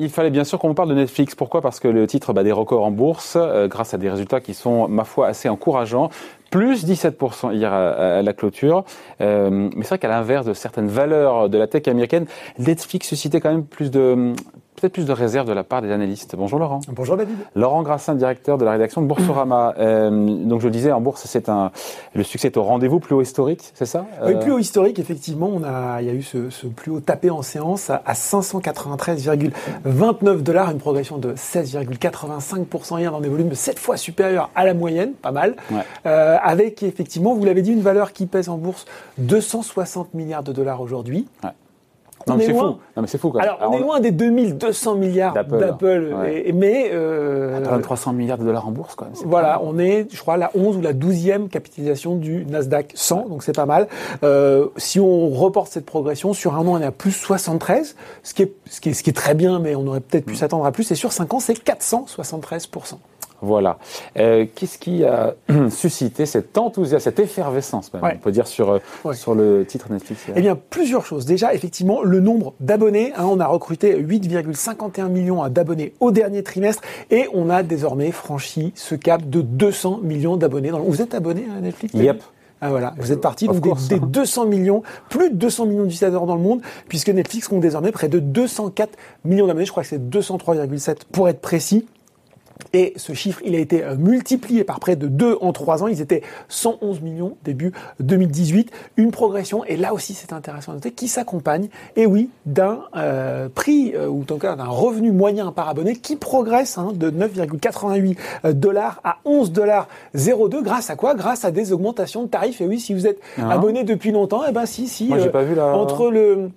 Il fallait bien sûr qu'on parle de Netflix. Pourquoi? Parce que le titre bat des records en bourse euh, grâce à des résultats qui sont, ma foi, assez encourageants. Plus 17% hier à, la clôture. Euh, mais c'est vrai qu'à l'inverse de certaines valeurs de la tech américaine, Netflix suscitait quand même plus de peut-être plus de réserve de la part des analystes. Bonjour Laurent. Bonjour David. Laurent Grassin, directeur de la rédaction de Boursorama. Euh, donc je le disais, en bourse, c'est un le succès est au rendez-vous, plus haut historique, c'est ça? Oui, plus haut historique, effectivement. On a, il y a eu ce, ce plus haut tapé en séance à, 593,29 dollars, une progression de 16,85% hier dans des volumes 7 fois supérieurs à la moyenne, pas mal. Euh, avec effectivement, vous l'avez dit, une valeur qui pèse en bourse 260 milliards de dollars aujourd'hui. Ouais. Non, mais c'est fou. Non, mais c'est fou. Alors, on, est loin des 2200 milliards d'Apple, mais euh, 300 milliards de dollars en bourse quand même. Voilà, on est, je crois, la 11 ou la 12e capitalisation du Nasdaq 100, donc c'est pas mal. Euh, si on reporte cette progression sur un an, on est à plus 73, ce qui est ce qui est, ce qui est très bien, mais on aurait peut-être pu mm. s'attendre à plus. Et sur 5 ans, c'est 473 voilà. Euh, Qu'est-ce qui a suscité cet enthousiasme, cette effervescence, on peut dire, sur, euh, sur le titre Netflix Eh bien, plusieurs choses. Déjà, effectivement, le nombre d'abonnés. Hein, on a recruté 8,51 millions d'abonnés au dernier trimestre et on a désormais franchi ce cap de 200 millions d'abonnés. Vous êtes abonné à Netflix Yep. Ah voilà, vous êtes parti donc des, 200 millions, plus de 200 millions d'utilisateurs dans le monde, puisque Netflix compte désormais près de 204 millions d'abonnés. Je crois que c'est 203,7 pour être précis. Et ce chiffre, il a été euh, multiplié par près de 2 en 3 ans. Ils étaient 111 millions début 2018. Une progression, et là aussi c'est intéressant à noter, qui s'accompagne, et oui, d'un euh, prix, euh, ou en tout cas d'un revenu moyen par abonné qui progresse hein, de 9,88 dollars à 11 dollars 02. Grâce à quoi? Grâce à des augmentations de tarifs. Et oui, si vous êtes ah. abonné depuis longtemps, eh ben si, si. Moi, j'ai pas vu la... Entre le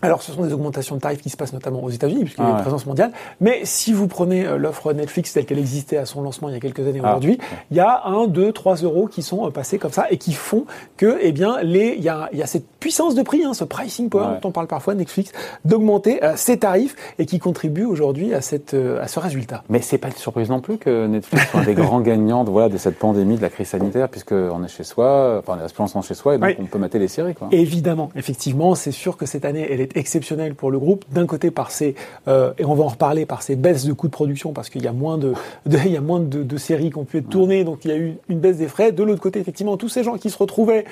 alors, ce sont des augmentations de tarifs qui se passent notamment aux États-Unis, puisqu'il y a une ah présence mondiale. Mais si vous prenez euh, l'offre Netflix telle qu'elle existait à son lancement il y a quelques années ah. aujourd'hui, il y a 1, 2, 3 euros qui sont euh, passés comme ça et qui font que, eh bien, les, il y a, il y a cette puissance de prix, hein, ce pricing power dont on parle parfois Netflix, d'augmenter euh, ses tarifs et qui contribue aujourd'hui à cette, à ce résultat. Mais c'est pas une surprise non plus que Netflix soit un des grands gagnants de, voilà, de cette pandémie, de la crise sanitaire, puisqu'on est chez soi, enfin, on est chez soi et donc on peut mater les séries, quoi. Évidemment, effectivement, c'est sûr que cette année, elle est exceptionnelle pour le groupe. D'un côté par ces euh, et on va en reparler par ces baisses de coûts de production parce qu'il y a moins de, il y a moins de, séries qui ont pu être tournées, donc il y a eu une baisse des frais. De l'autre côté, effectivement, tous ces gens qui se retrouvaient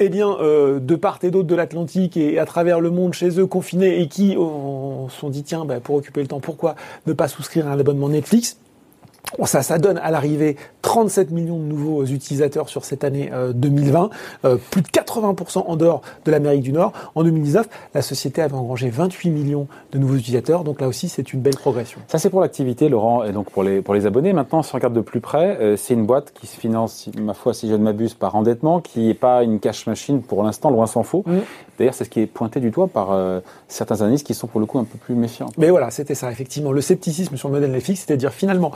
eh bien, euh, de part et d'autre de l'Atlantique et à travers le monde chez eux confinés et qui se sont dit tiens, ben, pour occuper le temps, pourquoi ne pas souscrire à un abonnement Netflix? Ça, ça donne à l'arrivée 37 millions de nouveaux utilisateurs sur cette année 2020, euh, euh, plus de 80% en dehors de l'Amérique du Nord. En 2019, la société avait engrangé 28 millions de nouveaux utilisateurs, donc là aussi c'est une belle progression. Ça c'est pour l'activité, Laurent, et donc pour les, pour les abonnés. Maintenant, si on regarde de plus près, euh, c'est une boîte qui se finance, ma foi, si je ne m'abuse, par endettement, qui n'est pas une cash machine pour l'instant, loin s'en faut. Mm. D'ailleurs, c'est ce qui est pointé du doigt par certains analystes qui sont pour le coup un peu plus méfiants. Mais voilà, c'était ça, effectivement. Le scepticisme sur le modèle Netflix, c'est-à-dire finalement,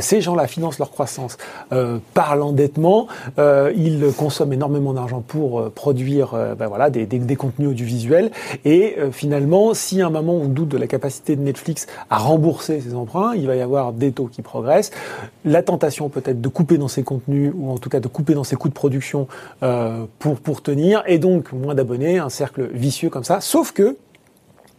ces gens-là financent leur croissance euh, par l'endettement. Euh, ils consomment énormément d'argent pour euh, produire ben voilà, des, des, contenus audiovisuels. Et finalement, si à un moment on doute de la capacité de Netflix à rembourser ses emprunts, il va y avoir des taux qui progressent. La tentation peut-être de couper dans ses contenus ou en tout cas de couper dans ses coûts de production pour, pour tenir. Et donc moins d'abonnés, un cercle vicieux comme ça. Sauf que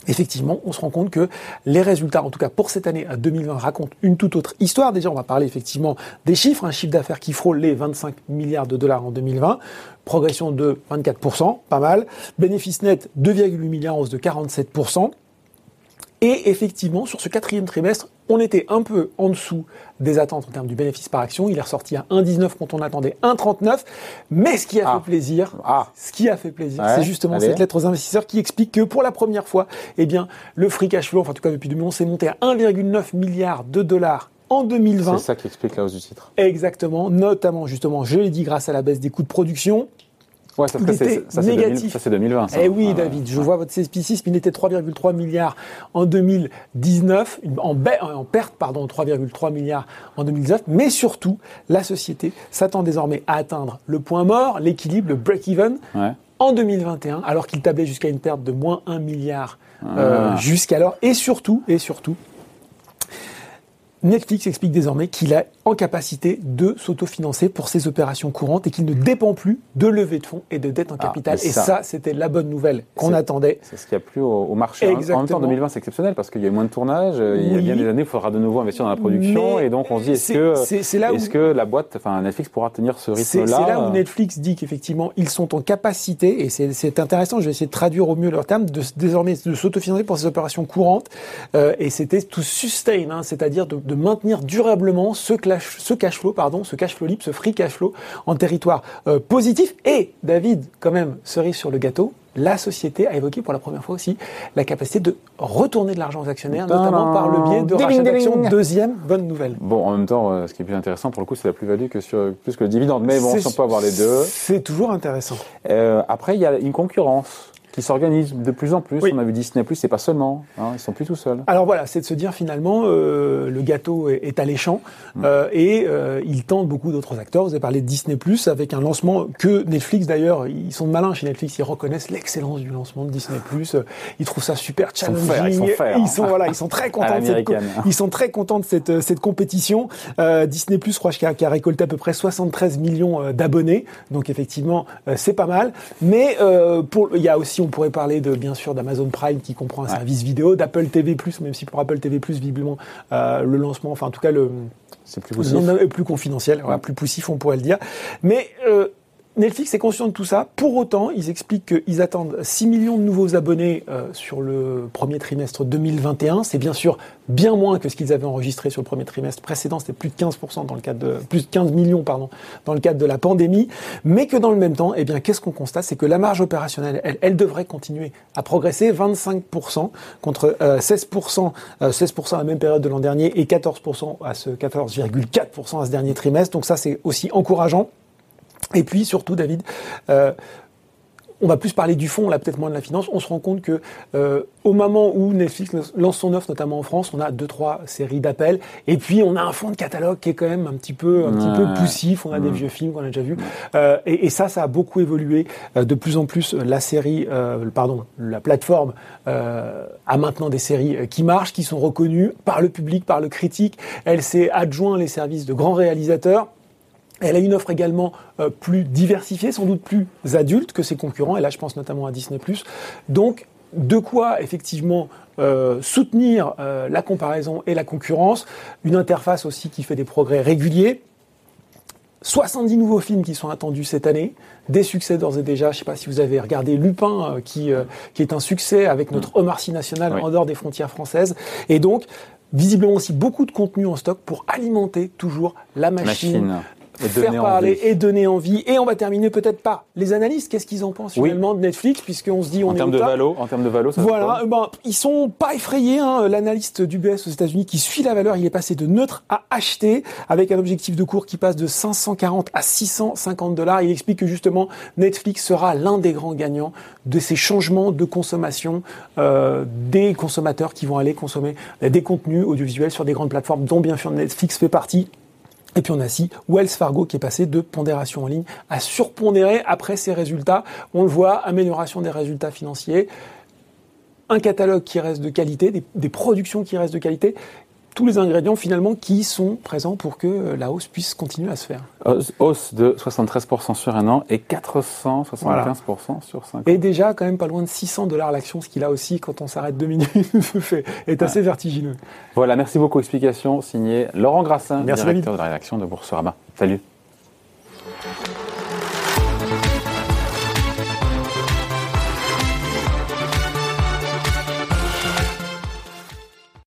effectivement, on se rend compte que les résultats, en tout cas pour cette année 2020, racontent une toute autre histoire. Déjà, on va parler effectivement des chiffres, un chiffre d'affaires qui frôle les 25 milliards de dollars en 2020, progression de 24%, pas mal. Bénéfice net 2,8 milliards, hausse de 47%. Et effectivement, sur ce quatrième trimestre, on était un peu en dessous des attentes en termes du bénéfice par action. Il est ressorti à 1,19 quand on attendait 1,39. Mais ce qui a ah. fait plaisir, ah. ce qui a fait plaisir, c'est justement cette lettre aux investisseurs qui explique que pour la première fois, eh bien, le free cash flow, enfin, en tout cas depuis 2011, s'est monté à 1,9 milliard de dollars en 2020. C'est ça qui explique la hausse du titre. Exactement, notamment justement, je l'ai dit, grâce à la baisse des coûts de production, Ouais, ça, c'est négatif. Ça, c'est 2020. Eh oui, David, je vois votre scepticisme. Il était 3,3 milliards en 2019, en, en perte, pardon, 3,3 milliards en 2019. Mais surtout, la société s'attend désormais à atteindre le point mort, l'équilibre, le break-even, en 2021, alors qu'il tablait jusqu'à une perte de moins 1 milliard euh, ah. jusqu'alors. Et surtout, et surtout, Netflix explique désormais qu'il est en capacité de s'autofinancer pour ses opérations courantes et qu'il ne dépend plus de levée de fonds et de dette en Ah, capital. et ça- ça, c'était la bonne nouvelle qu'on attendait. C'est ce qu'il y a plus au, au marché. En- En même temps, Exactement. 2020, c'est exceptionnel parce qu'il y a eu moins de tournage. euh, Il y a bien des années, il faudra de nouveau investir dans la production. Mais et donc, on se dit, est-ce que, là où- la boîte, enfin, Netflix pourra tenir ce rythme-là c'est là où Netflix dit qu'effectivement, ils sont en capacité, et c'est intéressant, je vais essayer de traduire au mieux leur terme, de, désormais de s'autofinancer pour ces opérations courantes. Euh, et c'était to sustain, hein, c'est-à-dire de, de maintenir durablement ce, clash, ce cash flow, pardon, ce cash flow libre, ce free cash flow en territoire euh, positif. Et David, quand même, cerise sur le gâteau, la société a évoqué pour la première fois aussi la capacité de retourner de l'argent aux actionnaires, Tadam notamment par le biais de Ding, rachat ding, d'actions. Deuxième bonne nouvelle. Bon, en même temps, euh, ce qui est plus intéressant pour le coup, c'est la plus-value que sur plus que le dividende. Mais bon, si on peut avoir les deux. C'est toujours intéressant. Euh, après, il y a une concurrence qui s'organise de plus en plus. Oui. On a vu Disney+, c'est pas seulement. Hein, ils sont plus tout seuls. Alors voilà, c'est de se dire finalement euh, le gâteau est, est alléchant euh, et euh, il tente beaucoup d'autres acteurs. Vous avez parlé de Disney Plus avec un lancement que Netflix d'ailleurs, ils sont malins chez Netflix, ils reconnaissent l'excellence du lancement de Disney Plus. Ils trouvent ça super sont challenging. fers, ils sont fers. Ils sont voilà, ils sont très contents. de cette, ils sont très contents de cette euh, cette compétition. Euh, Disney Plus, je crois, qui a, qui a récolté à peu près 73 millions euh, d'abonnés. Donc effectivement, euh, c'est pas mal. Mais euh, pour, il y a aussi, on pourrait parler de bien sûr d'Amazon Prime qui comprend un Ouais. service vidéo, d'Apple TV+, même si pour Apple TV+, visiblement, euh, le lancement, enfin en tout cas le, C'est plus confidentiel, Ouais. plus poussif, on pourrait le dire. Mais euh, Netflix est conscient de tout ça. Pour autant, ils expliquent qu'ils attendent 6 millions de nouveaux abonnés euh, sur le premier trimestre 2021. C'est bien sûr bien moins que ce qu'ils avaient enregistré sur le premier trimestre précédent. C'était plus de 15% dans le cadre de, plus de 15 millions, pardon, dans le cadre de la pandémie. Mais que dans le même temps, eh bien, qu'est-ce qu'on constate? C'est que la marge opérationnelle, elle, devrait continuer à progresser 25% contre euh, 16%, euh, 16% à la même période de l'an dernier et 14% à ce 14,4% à ce dernier trimestre. Donc ça, c'est aussi encourageant. Et puis surtout, David, euh, on va plus parler du fond, là peut-être moins de la finance. On se rend compte que euh, au moment où Netflix lance son offre, notamment en France, on a deux trois séries d'appels, et puis on a un fond de catalogue qui est quand même un petit peu un petit peu poussif. On a des vieux films qu'on a déjà vus, Euh, et, et ça, ça a beaucoup évolué. De plus en plus, la série, euh, pardon, la plateforme a maintenant des séries qui marchent, qui sont reconnues par le public, par le critique. Elle s'est adjoint les services de grands réalisateurs. Elle a une offre également euh, plus diversifiée, sans doute plus adulte que ses concurrents, et là je pense notamment à Disney+. Donc, de quoi effectivement euh, soutenir euh, la comparaison et la concurrence, une interface aussi qui fait des progrès réguliers, 70 nouveaux films qui sont attendus cette année, des succès d'ores et déjà. Je ne sais pas si vous avez regardé Lupin, euh, qui, euh, qui est un succès avec notre Omar Sy national Oui. en dehors des frontières françaises. Et donc, visiblement aussi beaucoup de contenu en stock pour alimenter toujours la machine, Machine. Et faire parler envie. et donner envie. Et on va terminer peut-être par les analystes. Qu'est-ce qu'ils en pensent Oui. finalement de Netflix, puisqu'on se dit on En est termes de valo, en termes de valo, ça Voilà, ben, ils sont pas effrayés. Hein. L'analyste d'UBS aux États-Unis qui suit la valeur, il est passé de neutre à acheter avec un objectif de cours qui passe de 540 à 650 dollars. Il explique que justement Netflix sera l'un des grands gagnants de ces changements de consommation euh, des consommateurs qui vont aller consommer des contenus audiovisuels sur des grandes plateformes, dont bien sûr Netflix fait partie. Et puis on a aussi Wells Fargo qui est passé de pondération en ligne à surpondéré après ses résultats. On le voit, amélioration des résultats financiers, un catalogue qui reste de qualité, des productions qui restent de qualité, tous les ingrédients finalement qui sont présents pour que la hausse puisse continuer à se faire. Hausse- de 73% sur un an et 475% sur 5 ans. Et déjà quand même pas loin de 600 dollars l'action, ce qui là aussi quand on s'arrête deux minutes fait- est assez vertigineux. Voilà, merci beaucoup. Explication signée Laurent Grassin, Merci, directeur de la rédaction de Boursorama. Salut.